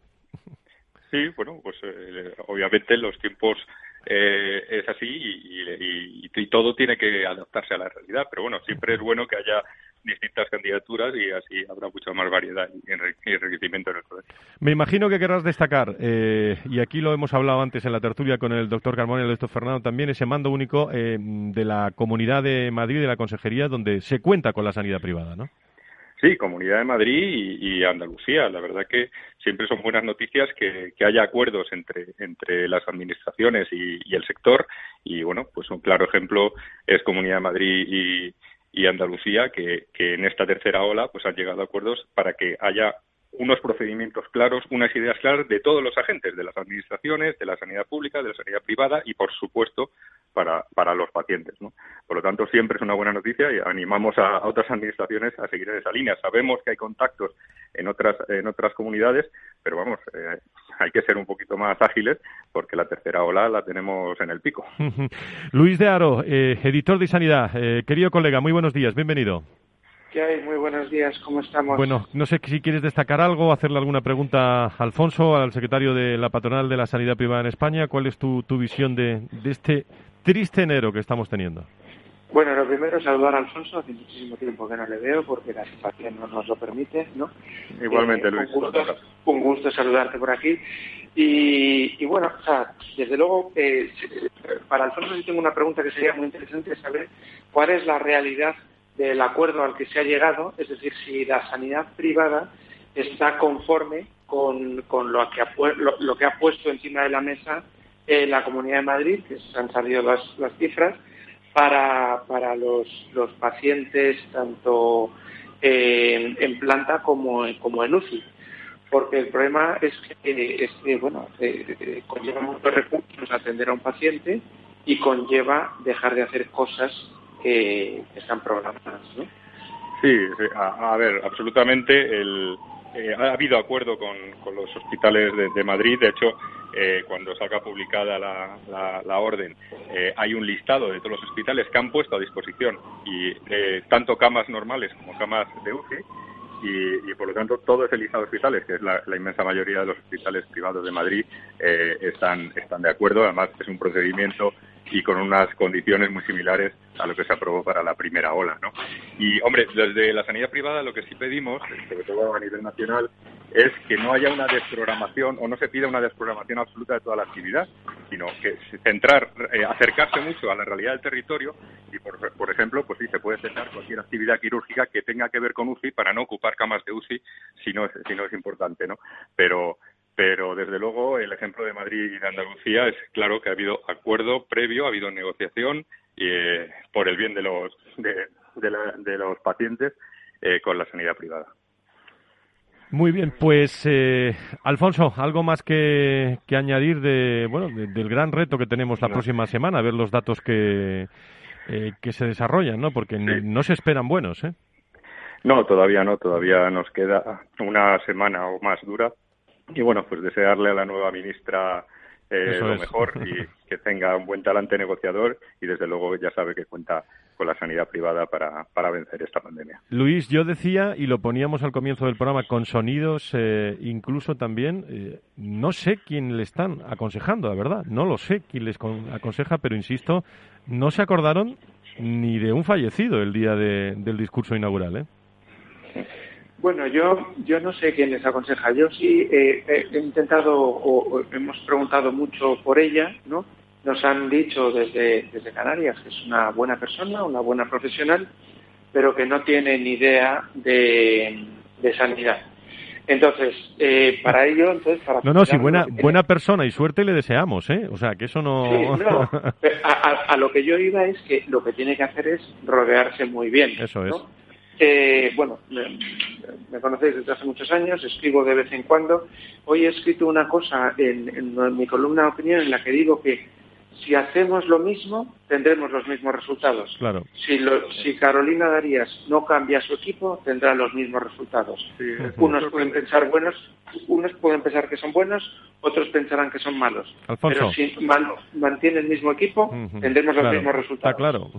Sí, bueno, pues eh, obviamente los tiempos eh, es así y, y, todo tiene que adaptarse a la realidad, pero bueno, siempre es bueno que haya distintas candidaturas y así habrá mucha más variedad y enriquecimiento en el colegio. Me imagino que querrás destacar, eh, y aquí lo hemos hablado antes en la tertulia con el doctor Carmona y el doctor Fernando también, ese mando único eh, de la Comunidad de Madrid, de la Consejería, donde se cuenta con la sanidad privada, ¿no? Sí, Comunidad de Madrid y, Andalucía. La verdad que siempre son buenas noticias que, haya acuerdos entre, entre las administraciones y, y, el sector. Y bueno, pues un claro ejemplo es Comunidad de Madrid y, y Andalucía que, que en esta tercera ola pues han llegado a acuerdos para que haya unos procedimientos claros, unas ideas claras de todos los agentes, de las administraciones, de la sanidad pública, de la sanidad privada y, por supuesto, para, para los pacientes. ¿no? Por lo tanto, siempre es una buena noticia y animamos a, otras administraciones a seguir en esa línea. Sabemos que hay contactos en otras, en otras comunidades, pero vamos, eh, hay que ser un poquito más ágiles porque la tercera ola la tenemos en el pico. *laughs* Luis de Aro, eh, editor de Sanidad. Eh, querido colega, muy buenos días, bienvenido. ¿Qué hay? Muy buenos días, ¿cómo estamos? Bueno, no sé si quieres destacar algo, hacerle alguna pregunta a Alfonso, al secretario de la patronal de la sanidad privada en España. ¿Cuál es tu, tu visión de, de este triste enero que estamos teniendo? Bueno, lo primero es saludar a Alfonso, hace muchísimo tiempo que no le veo porque la situación no nos lo permite, ¿no? Igualmente, eh, Luis. Un gusto, un gusto, saludarte por aquí. Y, bueno, o sea, desde luego, eh, para Alfonso sí tengo una pregunta que sería muy interesante saber cuál es la realidad del acuerdo al que se ha llegado, es decir, si la sanidad privada está conforme con, con lo, que ha, lo, que ha puesto encima de la mesa eh, la Comunidad de Madrid, que se han salido las, las cifras, para, para los, los pacientes tanto eh, en planta como, como en UCI. Porque el problema es que, es bueno, eh, conlleva muchos recursos atender a un paciente y conlleva dejar de hacer cosas que están programadas, ¿no? Sí, a, ver, absolutamente. El, eh, ha habido acuerdo con, con los hospitales de, Madrid. De hecho, eh, cuando salga publicada la, la, orden, eh, hay un listado de todos los hospitales que han puesto a disposición y tanto camas normales como camas de UCI. Y, por lo tanto todo ese listado de hospitales, que es la, la inmensa mayoría de los hospitales privados de Madrid, están, están de acuerdo. Además, es un procedimiento y con unas condiciones muy similares a lo que se aprobó para la primera ola, ¿no? Y, hombre, desde la sanidad privada lo que sí pedimos, sobre todo a nivel nacional, es que no haya una desprogramación o no se pida una desprogramación absoluta de toda la actividad, sino que centrar, eh, acercarse mucho a la realidad del territorio y, por, ejemplo, pues sí, se puede centrar cualquier actividad quirúrgica que tenga que ver con UCI para no ocupar camas de UCI si no es, si no es importante, ¿no? Pero pero desde luego el ejemplo de Madrid y de Andalucía es claro que ha habido acuerdo previo, ha habido negociación eh, por el bien de los de, de, los pacientes eh, con la sanidad privada. Muy bien, pues eh, Alfonso, algo más que, que añadir de bueno del gran reto que tenemos la próxima semana, a ver los datos que que se desarrollan, ¿no? Porque no se esperan buenos, ¿eh? No, todavía no, todavía nos queda una semana o más dura y bueno, pues desearle a la nueva ministra eh, lo mejor y *laughs* que tenga un buen talante negociador y desde luego ya sabe que cuenta con la sanidad privada para, para vencer esta pandemia. Luis, yo decía, y lo poníamos al comienzo del programa con sonidos, eh, incluso también, eh, no sé quién le están aconsejando, la verdad, no lo sé quién les aconseja, pero insisto, no se acordaron ni de un fallecido el día del discurso inaugural. ¿eh? Bueno, yo, yo no sé quién les aconseja. Yo sí eh, he intentado o, hemos preguntado mucho por ella, ¿no? Nos han dicho desde, desde Canarias que es una buena persona, una buena profesional, pero que no tiene ni idea de, sanidad. Entonces, eh, para ello, entonces, para no, no, si buena, buena persona y suerte le deseamos, ¿eh? O sea, que eso no. Sí, no *laughs* a, lo que yo iba es que lo que tiene que hacer es rodearse muy bien. Eso es. Eh, bueno, me, conocéis desde hace muchos años, escribo de vez en cuando. Hoy he escrito una cosa en, mi columna de opinión en la que digo que si hacemos lo mismo, tendremos los mismos resultados. Claro. Si, si Carolina Darías no cambia su equipo, tendrá los mismos resultados. unos pueden pensar buenos, unos pueden pensar que son buenos, otros pensarán que son malos. Pero si mantiene el mismo equipo, tendremos los mismos resultados. Está claro.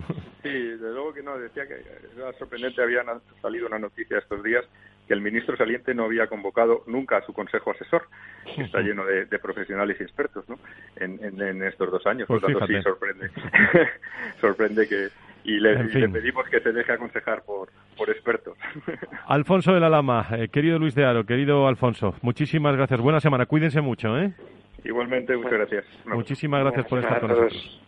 Sí, de luego que no, decía que era sorprendente, había salido una noticia estos días que el ministro saliente no había convocado nunca a su consejo asesor, que está lleno de, profesionales y expertos ¿no? en, estos dos años. Por lo pues tanto, sí sorprende, *laughs* sorprende que, y le, pedimos que se deje aconsejar por, por expertos. *laughs* Alfonso de la Lama, eh, querido Luis de Aro, querido Alfonso, muchísimas gracias. Buena semana, cuídense mucho. ¿eh? Igualmente, muchas gracias. Muchísimas gracias por estar con nosotros.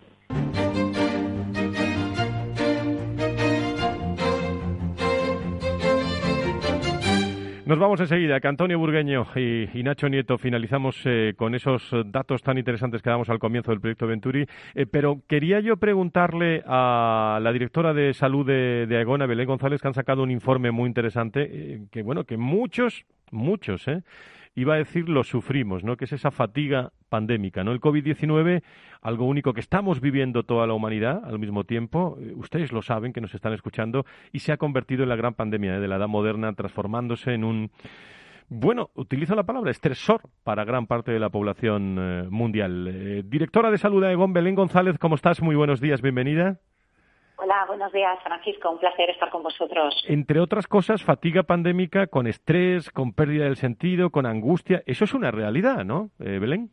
Nos vamos enseguida, que Antonio Burgueño y, Nacho Nieto finalizamos eh, con esos datos tan interesantes que damos al comienzo del proyecto Venturi. Eh, pero quería yo preguntarle a la directora de salud de, de Aegona, Belén González, que han sacado un informe muy interesante, eh, que bueno, que muchos, muchos, ¿eh? Iba a decir lo sufrimos, ¿no? Que es esa fatiga pandémica, ¿no? El COVID-19, algo único que estamos viviendo toda la humanidad al mismo tiempo, eh, ustedes lo saben que nos están escuchando, y se ha convertido en la gran pandemia ¿eh? de la edad moderna, transformándose en un bueno, utilizo la palabra estresor para gran parte de la población eh, mundial. directora de Salud de Egon, Belén González, ¿cómo estás? Muy buenos días, bienvenida. Hola, buenos días, Francisco. Un placer estar con vosotros. Entre otras cosas, fatiga pandémica con estrés, con pérdida del sentido, con angustia. Eso es una realidad, ¿no, eh, Belén?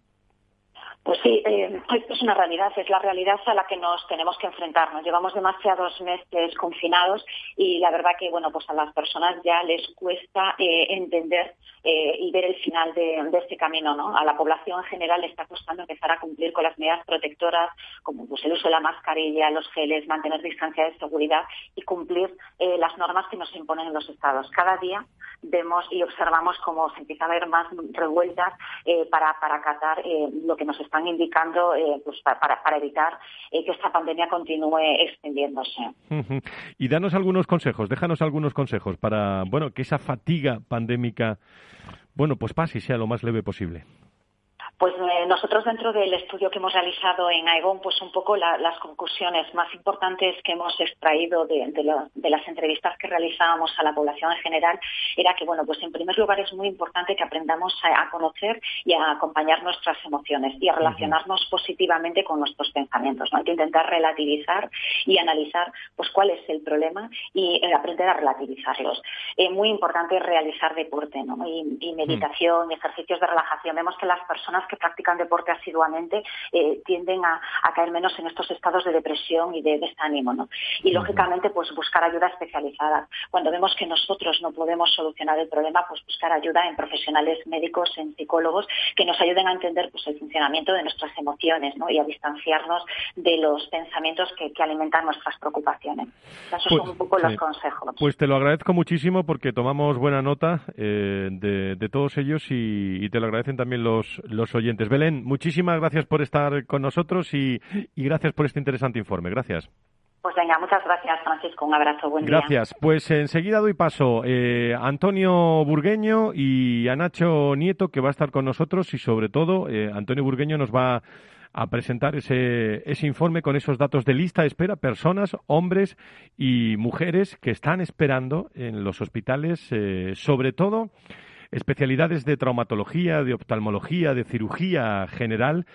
Pues sí, eh, esto es una realidad, es la realidad a la que nos tenemos que enfrentar. Nos llevamos demasiados meses confinados y la verdad que bueno, pues a las personas ya les cuesta eh, entender eh, y ver el final de, este camino. ¿no? A la población en general le está costando empezar a cumplir con las medidas protectoras, como pues, el uso de la mascarilla, los geles, mantener distancia de seguridad y cumplir las normas que nos imponen en los estados. Cada día vemos y observamos cómo se empieza a ver más revueltas para, para acatar lo que nos está están indicando eh, pues para, evitar eh, que esta pandemia continúe extendiéndose. Y danos algunos consejos, déjanos algunos consejos para bueno que esa fatiga pandémica bueno pues pase y sea lo más leve posible. Pues eh, nosotros dentro del estudio que hemos realizado en Aegon, pues un poco las conclusiones más importantes que hemos extraído de, las entrevistas que realizábamos a la población en general era que, bueno, pues en primer lugar es muy importante que aprendamos a, conocer y a acompañar nuestras emociones y a relacionarnos positivamente con nuestros pensamientos. ¿no? Hay que intentar relativizar y analizar pues cuál es el problema y eh, aprender a relativizarlos. Es muy importante realizar deporte ¿no? y, y meditación y ejercicios de relajación. Vemos que las personas que practican deporte asiduamente eh, tienden a, caer menos en estos estados de depresión y de desánimo. ¿no? Y lógicamente, pues buscar ayuda especializada. Cuando vemos que nosotros no podemos solucionar el problema, pues buscar ayuda en profesionales médicos, en psicólogos, que nos ayuden a entender pues, el funcionamiento de nuestras emociones ¿no? y a distanciarnos de los pensamientos que, alimentan nuestras preocupaciones. Esos son pues, un poco los consejos. Pues te lo agradezco muchísimo porque tomamos buena nota eh, de, todos ellos y, te lo agradecen también los, los oyentes. Belén, muchísimas gracias por estar con nosotros y, gracias por este interesante informe. Gracias. Pues venga, muchas gracias, Francisco. Un abrazo. Buen día. Gracias. Pues enseguida doy paso eh, a Antonio Burgueño y a Nacho Nieto, que va a estar con nosotros, y sobre todo, eh, Antonio Burgueño nos va a presentar ese, ese informe con esos datos de lista de espera, personas, hombres y mujeres que están esperando en los hospitales, eh, sobre todo especialidades de traumatología, de oftalmología, de cirugía general.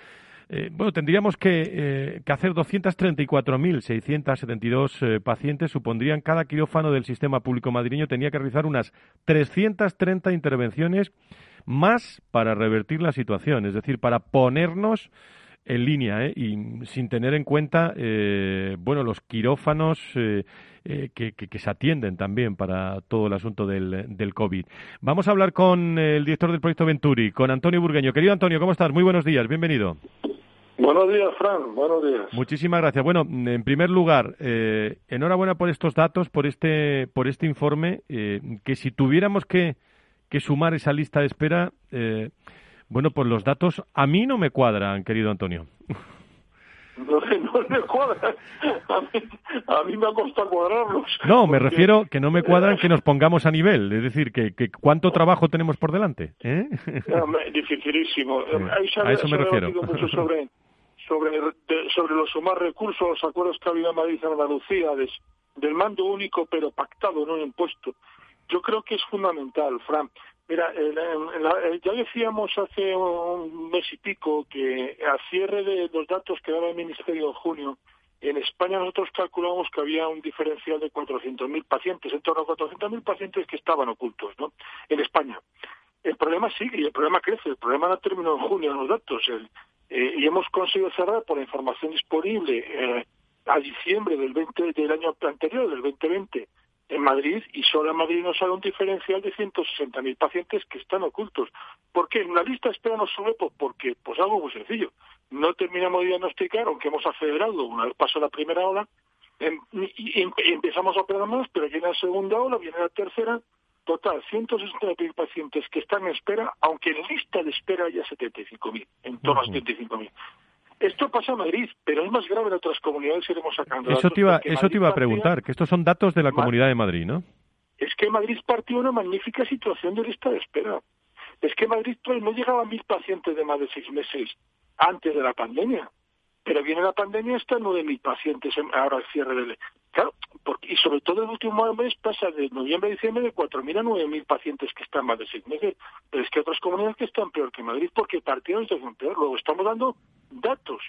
Eh, bueno, tendríamos que, eh, que hacer 234.672 eh, pacientes, supondrían cada quirófano del sistema público madrileño tenía que realizar unas 330 intervenciones más para revertir la situación, es decir, para ponernos en línea ¿eh? y sin tener en cuenta eh, bueno los quirófanos eh, que, se atienden también para todo el asunto del, del COVID. Vamos a hablar con el director del proyecto Venturi, con Antonio Burgueño. Querido Antonio, ¿cómo estás? Muy buenos días, bienvenido. Buenos días, Fran. Buenos días. Muchísimas gracias. Bueno, en primer lugar, enhorabuena por estos datos, por este, por este informe, que si tuviéramos que, que sumar esa lista de espera, bueno, pues los datos a mí no me cuadran, querido Antonio. No, *laughs* no me cuadran. A mí, me ha costado cuadrarlos. No, me refiero que no me cuadran que nos pongamos a nivel. Es decir, que, que cuánto trabajo tenemos por delante. ¿eh? *laughs* dificilísimo. a eso me refiero. Mucho sobre, sobre, sobre los sumar recursos, los acuerdos que ha habido en Madrid y Andalucía, del mando único pero pactado, no impuesto. Yo creo que es fundamental, Fran. Mira, ya decíamos hace un mes y pico que a cierre de los datos que daba el Ministerio en junio, En España nosotros calculamos que había un diferencial de 400.000 pacientes, en torno a 400.000 pacientes que estaban ocultos, ¿no? En España. El problema sigue y el problema crece. El problema no terminó en junio en los datos. Eh, y hemos conseguido cerrar por la información disponible eh, a diciembre del, 20, del año anterior, del 2020, en Madrid y solo en Madrid nos sale un diferencial de 160.000 pacientes que están ocultos. ¿Por qué? En la lista espera no sube pues porque, pues algo muy sencillo. No terminamos de diagnosticar, aunque hemos acelerado una vez pasó la primera ola, em, y, empezamos a operar más, pero viene la segunda ola, viene la tercera, total, 160.000 pacientes que están en espera, aunque en lista de espera haya 75.000, en torno a 75.000. Esto pasa en Madrid, pero es más grave en otras comunidades iremos sacando Eso te iba, eso te iba a preguntar, que estos son datos de la Comunidad de Madrid, ¿no? Es que Madrid partió una magnífica situación de lista de espera. Es que Madrid pues, no llegaba a mil pacientes de más de seis meses antes de la pandemia. Pero viene la pandemia, está nueve mil pacientes ahora el cierre del... Claro, porque, y sobre todo el último mes pasa de noviembre a diciembre de cuatro mil a nueve mil pacientes que están más de seis meses. Pero es que otras comunidades que están peor que Madrid porque partieron de peor. Luego estamos dando datos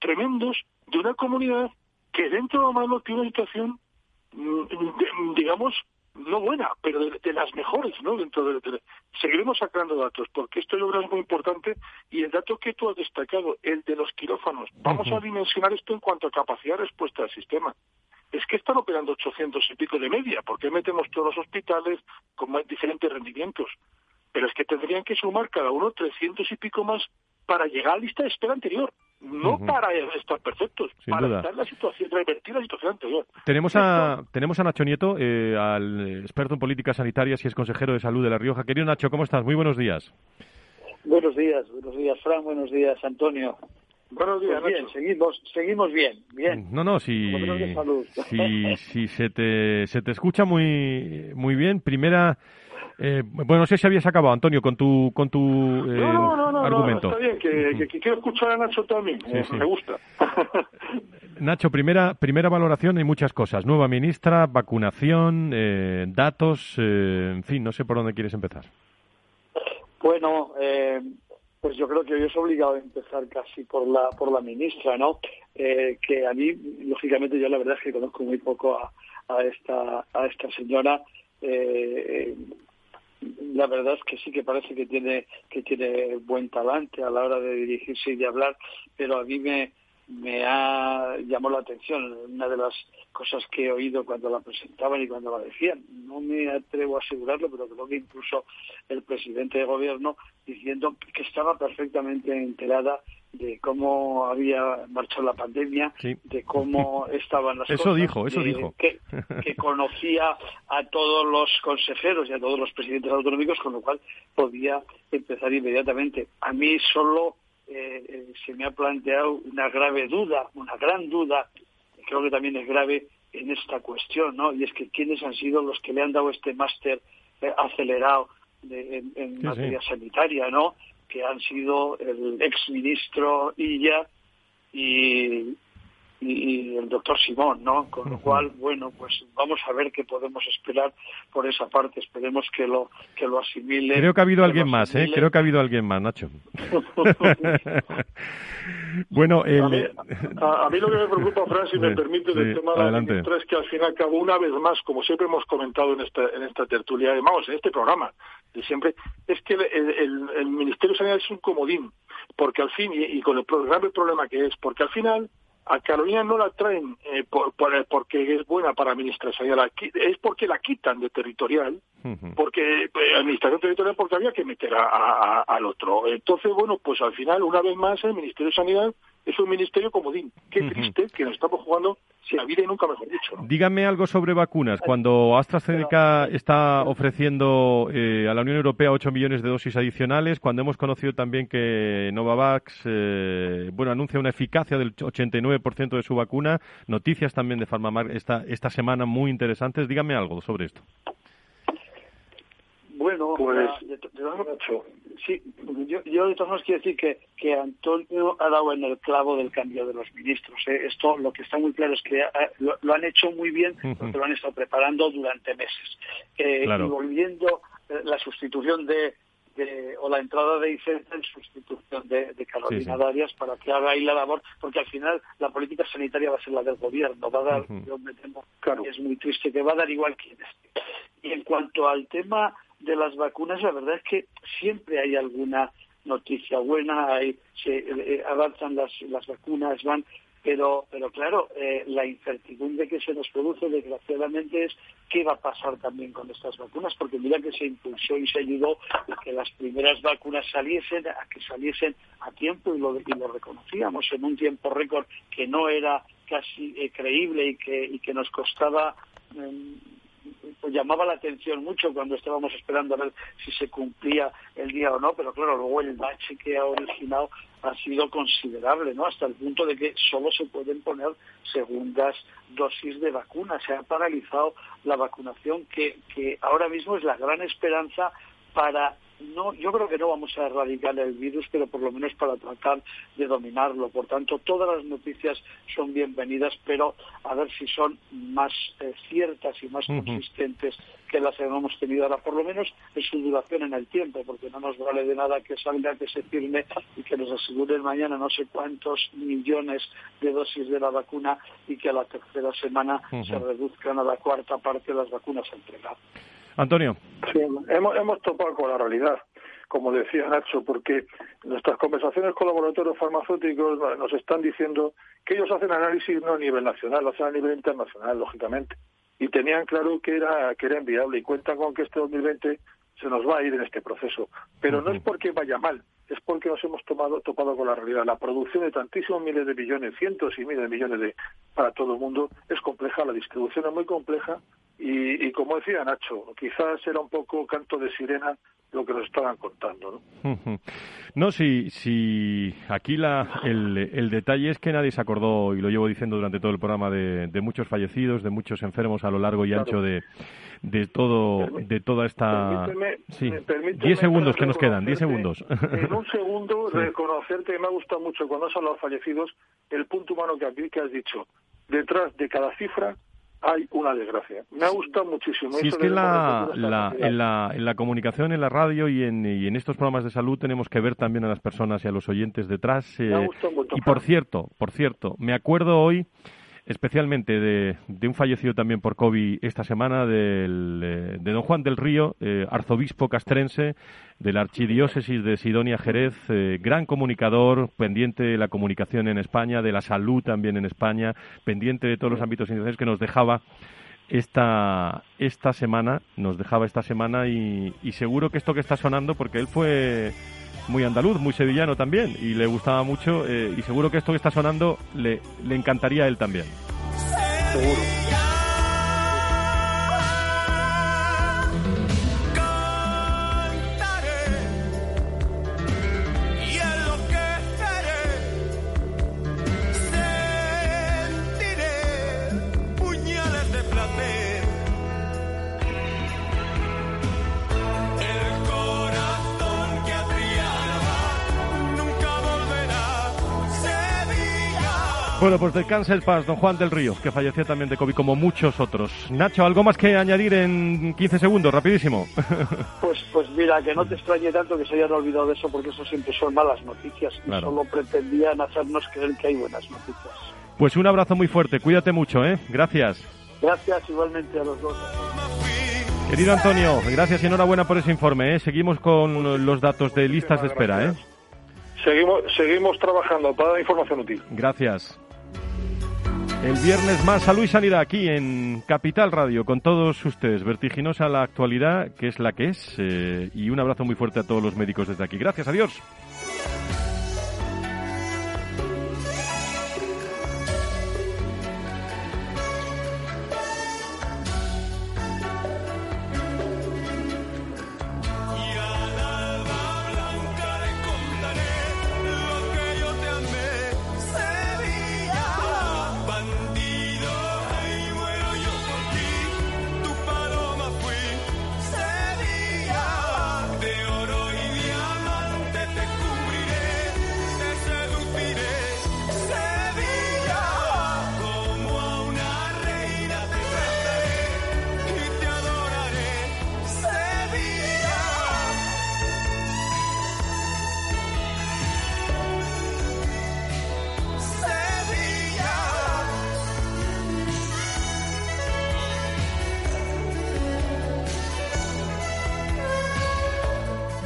tremendos de una comunidad que dentro de lo malo tiene una situación, mm, digamos, no buena, pero de, las mejores, ¿no? Dentro de, seguiremos sacando datos, porque esto yo creo es muy importante y el dato que tú has destacado, el de los quirófanos, vamos a dimensionar esto en cuanto a capacidad de respuesta del sistema. Es que están operando 800 y pico de media, porque metemos todos los hospitales con diferentes rendimientos. Pero es que tendrían que sumar cada uno 300 y pico más para llegar a la lista de espera anterior, no para estar perfectos, para estar la situación, revertir la situación anterior. Tenemos a, tenemos a Nacho Nieto, eh, al experto en políticas sanitarias y es consejero de salud de La Rioja. Querido Nacho, ¿cómo estás? Muy buenos días. Buenos días, buenos días, Fran, buenos días, Antonio. Buenos días, pues bien, seguimos, seguimos bien, bien. No, no, si, si, si se te, se te escucha muy, muy bien. Primera, eh, bueno, no sé si habías acabado, Antonio, con tu, con tu eh, no, no, no, argumento. está bien, que, quiero escuchar a Nacho también, me gusta. *laughs* Nacho, primera, primera valoración, hay muchas cosas. Nueva ministra, vacunación, eh, datos, en fin, no sé por dónde quieres empezar. Bueno, pues yo creo que hoy es obligado a empezar casi por la por la ministra, ¿no? que a mí, lógicamente, yo la verdad es que conozco muy poco a, a esta a esta señora. Eh, la verdad es que sí que parece que tiene que tiene buen talante a la hora de dirigirse y de hablar, pero a mí me me ha llamado la atención una de las cosas que he oído cuando la presentaban y cuando la decían. No me atrevo a asegurarlo, pero creo que incluso el presidente de gobierno diciendo que estaba perfectamente enterada de cómo había marchado la pandemia, de cómo *laughs* estaban las eso dijo, eso dijo. Que, conocía a todos los consejeros y a todos los presidentes autonómicos, con lo cual podía empezar inmediatamente. A mí solo eh, eh, se me ha planteado una grave duda, una gran duda, creo que también es grave en esta cuestión, ¿no? Y es que quiénes han sido los que le han dado este máster eh, acelerado en, materia sanitaria, ¿no? Que han sido el exministro Illa y, y el doctor Simón, ¿no? Con lo cual, bueno, pues vamos a ver qué podemos esperar por esa parte. Esperemos que lo que lo asimile. Creo que ha habido alguien más, ¿eh? Creo que ha habido alguien más, Nacho. *laughs* bueno, el... a, mí, lo que me preocupa, Fran, si me permite, del tema de la ministra es que al fin y al cabo, una vez más, como siempre hemos comentado en esta, en esta tertulia, vamos, en este programa, de siempre, es que el, el, Ministerio de Sanidad es un comodín, porque al fin, y, con el grave problema que es, porque al final a Carolina no la traen eh, por, porque es buena para administración, es porque la quitan de territorial, porque eh, administración territorial porque había que meter a, al otro. Entonces, bueno, pues al final, una vez más, el Ministerio de Sanidad es un ministerio comodín. Qué triste que nos estamos jugando si la vida y nunca mejor dicho. Dígame algo sobre vacunas. Cuando AstraZeneca está ofreciendo eh, a la Unión Europea 8 millones de dosis adicionales, cuando hemos conocido también que Novavax eh, bueno, anuncia una eficacia del 89% de su vacuna, noticias también de Farmamar esta, esta semana muy interesantes. Dígame algo sobre esto. Bueno, pues, sí, yo, yo de todas maneras quiero decir que, que Antonio ha dado en el clavo del cambio de los ministros. ¿eh? Esto lo que está muy claro es que lo, han hecho muy bien porque lo han estado preparando durante meses. Eh, y volviendo eh, la sustitución de o la entrada de Iceta en sustitución de, Carolina Darias para que haga ahí la labor, porque al final la política sanitaria va a ser la del gobierno, va a dar, yo me temo, es muy triste, que va a dar igual quien esté. Y en cuanto al tema de las vacunas, la verdad es que siempre hay alguna noticia buena, hay, se eh, avanzan las, las vacunas, van pero, pero claro, eh, la incertidumbre que se nos produce, desgraciadamente, es qué va a pasar también con estas vacunas, porque mira que se impulsó y se ayudó a que las primeras vacunas saliesen, a que saliesen a tiempo y lo, y lo reconocíamos en un tiempo récord que no era casi eh, creíble y que, y que nos costaba em, llamaba la atención mucho cuando estábamos esperando a ver si se cumplía el día o no, pero claro, luego el bache que ha originado ha sido considerable, ¿no? Hasta el punto de que solo se pueden poner segundas dosis de vacuna. Se ha paralizado la vacunación, que, que ahora mismo es la gran esperanza para no, yo creo que no vamos a erradicar el virus, pero por lo menos para tratar de dominarlo. Por tanto, todas las noticias son bienvenidas, pero a ver si son más eh, ciertas y más consistentes que las que hemos tenido ahora, por lo menos en su duración en el tiempo, porque no nos vale de nada que salga, que se firme y que nos aseguren mañana no sé cuántos millones de dosis de la vacuna y que a la tercera semana se reduzcan a la cuarta parte de las vacunas entregadas. Antonio. Sí, hemos, hemos topado con la realidad, como decía Nacho, porque nuestras conversaciones con laboratorios farmacéuticos nos están diciendo que ellos hacen análisis no a nivel nacional, lo hacen a nivel internacional, lógicamente. Y tenían claro que era, que era inviable y cuentan con que este 2020 se nos va a ir en este proceso. Pero no es porque vaya mal, es porque nos hemos tomado, topado con la realidad. La producción de tantísimos miles de millones, cientos y miles de millones de, para todo el mundo es compleja, la distribución es muy compleja y, como decía Nacho, quizás era un poco canto de sirena lo que nos estaban contando. No, no si, si aquí la, el, el, detalle es que nadie se acordó, y lo llevo diciendo durante todo el programa, de, de muchos fallecidos, de muchos enfermos a lo largo y ancho de, de todo de toda esta sí diez segundos que nos quedan diez segundos. en un segundo *laughs* reconocerte que me ha gustado mucho cuando has hablado de fallecidos el punto humano que, que has dicho. Detrás de cada cifra hay una desgracia. Me ha gustado muchísimo. Sí, es que la, la, en, la, en la comunicación, en la radio y en, y en estos programas de salud tenemos que ver también a las personas y a los oyentes detrás. Eh, y por cierto, por cierto, me acuerdo hoy especialmente de, un fallecido también por COVID esta semana, del, eh, de don Juan del Río, eh, arzobispo castrense de la Archidiócesis de Sidonia Jerez, eh, gran comunicador, pendiente de la comunicación en España, de la salud también en España, pendiente de todos los ámbitos internacionales que nos dejaba esta, esta semana, nos dejaba esta semana y, y seguro que esto que está sonando, porque él fue muy andaluz, muy sevillano también, y le gustaba mucho, eh, y seguro que esto que está sonando le, le encantaría a él también. Seguro. Bueno, pues descansa el paz, don Juan del Río, que falleció también de COVID como muchos otros. Nacho, ¿algo más que añadir en 15 segundos, rapidísimo? *laughs* Pues, pues mira, que no te extrañe tanto que se hayan olvidado de eso, porque eso siempre son malas noticias. Y solo pretendían hacernos creer que hay buenas noticias. Pues un abrazo muy fuerte, cuídate mucho, ¿eh? Gracias. Gracias igualmente a los dos. Querido Antonio, gracias y enhorabuena por ese informe, ¿eh? Seguimos con los datos de listas de espera, ¿eh? Seguimos, seguimos trabajando para dar información útil. Gracias. El viernes más salud y sanidad aquí en Capital Radio con todos ustedes. Vertiginosa la actualidad, que es la que es. Eh, y un abrazo muy fuerte a todos los médicos desde aquí. Gracias, adiós.